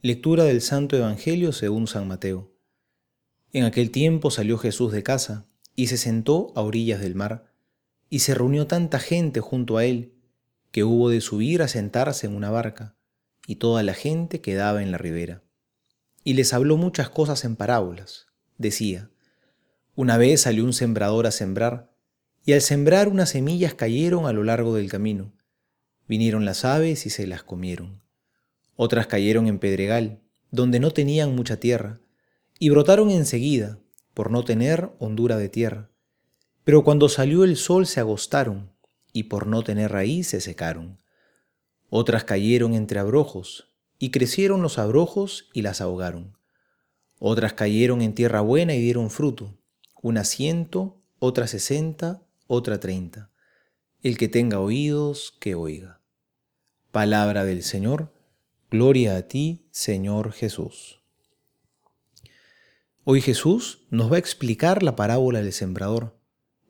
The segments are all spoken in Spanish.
Lectura del Santo Evangelio según San Mateo. En aquel tiempo salió Jesús de casa y se sentó a orillas del mar, y se reunió tanta gente junto a él que hubo de subir a sentarse en una barca, y toda la gente quedaba en la ribera. Y les habló muchas cosas en parábolas. Decía, una vez salió un sembrador a sembrar, y al sembrar unas semillas cayeron a lo largo del camino. Vinieron las aves y se las comieron. Otras cayeron en pedregal, donde no tenían mucha tierra, y brotaron enseguida, por no tener hondura de tierra. Pero cuando salió el sol se agostaron, y por no tener raíz se secaron. Otras cayeron entre abrojos, y crecieron los abrojos y las ahogaron. Otras cayeron en tierra buena y dieron fruto, una ciento, otra sesenta, otra treinta. El que tenga oídos, que oiga. Palabra del Señor Gloria a ti, Señor Jesús. Hoy Jesús nos va a explicar la parábola del sembrador.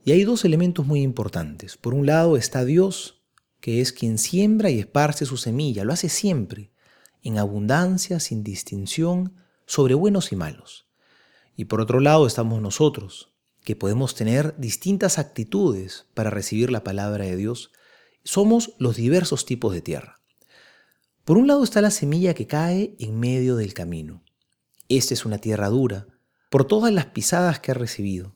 Y hay dos elementos muy importantes. Por un lado está Dios, que es quien siembra y esparce su semilla, lo hace siempre, en abundancia, sin distinción, sobre buenos y malos. Y por otro lado estamos nosotros, que podemos tener distintas actitudes para recibir la palabra de Dios. Somos los diversos tipos de tierra. Por un lado está la semilla que cae en medio del camino. Esta es una tierra dura, por todas las pisadas que ha recibido.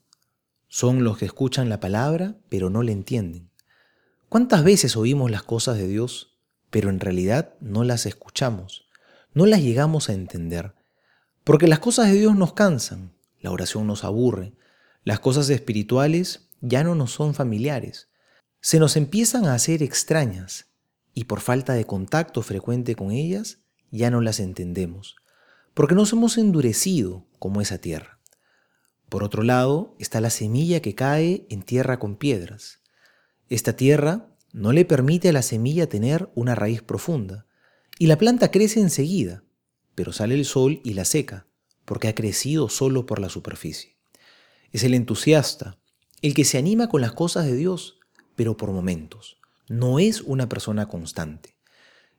Son los que escuchan la palabra, pero no la entienden. ¿Cuántas veces oímos las cosas de Dios, pero en realidad no las escuchamos, no las llegamos a entender? Porque las cosas de Dios nos cansan, la oración nos aburre, las cosas espirituales ya no nos son familiares, se nos empiezan a hacer extrañas y por falta de contacto frecuente con ellas ya no las entendemos, porque nos hemos endurecido como esa tierra. Por otro lado está la semilla que cae en tierra con piedras. Esta tierra no le permite a la semilla tener una raíz profunda, y la planta crece enseguida, pero sale el sol y la seca, porque ha crecido solo por la superficie. Es el entusiasta, el que se anima con las cosas de Dios, pero por momentos no es una persona constante.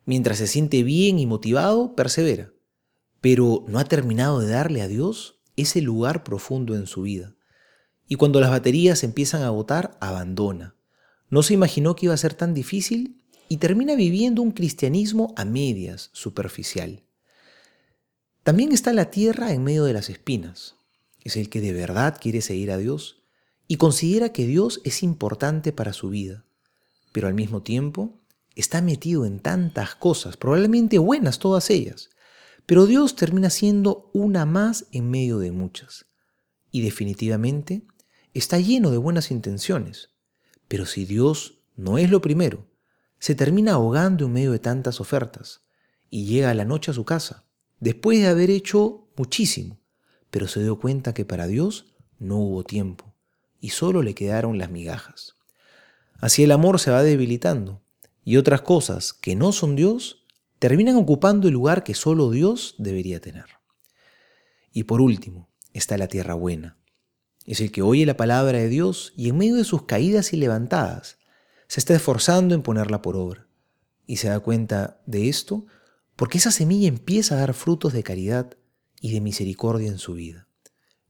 Mientras se siente bien y motivado, persevera, pero no ha terminado de darle a Dios ese lugar profundo en su vida. Y cuando las baterías empiezan a agotar, abandona. No se imaginó que iba a ser tan difícil y termina viviendo un cristianismo a medias, superficial. También está la tierra en medio de las espinas. Es el que de verdad quiere seguir a Dios y considera que Dios es importante para su vida pero al mismo tiempo está metido en tantas cosas, probablemente buenas todas ellas, pero Dios termina siendo una más en medio de muchas. Y definitivamente está lleno de buenas intenciones, pero si Dios no es lo primero, se termina ahogando en medio de tantas ofertas y llega a la noche a su casa, después de haber hecho muchísimo, pero se dio cuenta que para Dios no hubo tiempo y solo le quedaron las migajas. Así el amor se va debilitando y otras cosas que no son Dios terminan ocupando el lugar que solo Dios debería tener. Y por último, está la tierra buena. Es el que oye la palabra de Dios y en medio de sus caídas y levantadas se está esforzando en ponerla por obra. Y se da cuenta de esto porque esa semilla empieza a dar frutos de caridad y de misericordia en su vida.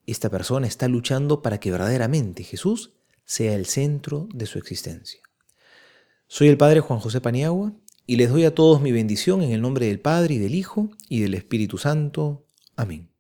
Esta persona está luchando para que verdaderamente Jesús sea el centro de su existencia. Soy el Padre Juan José Paniagua y les doy a todos mi bendición en el nombre del Padre y del Hijo y del Espíritu Santo. Amén.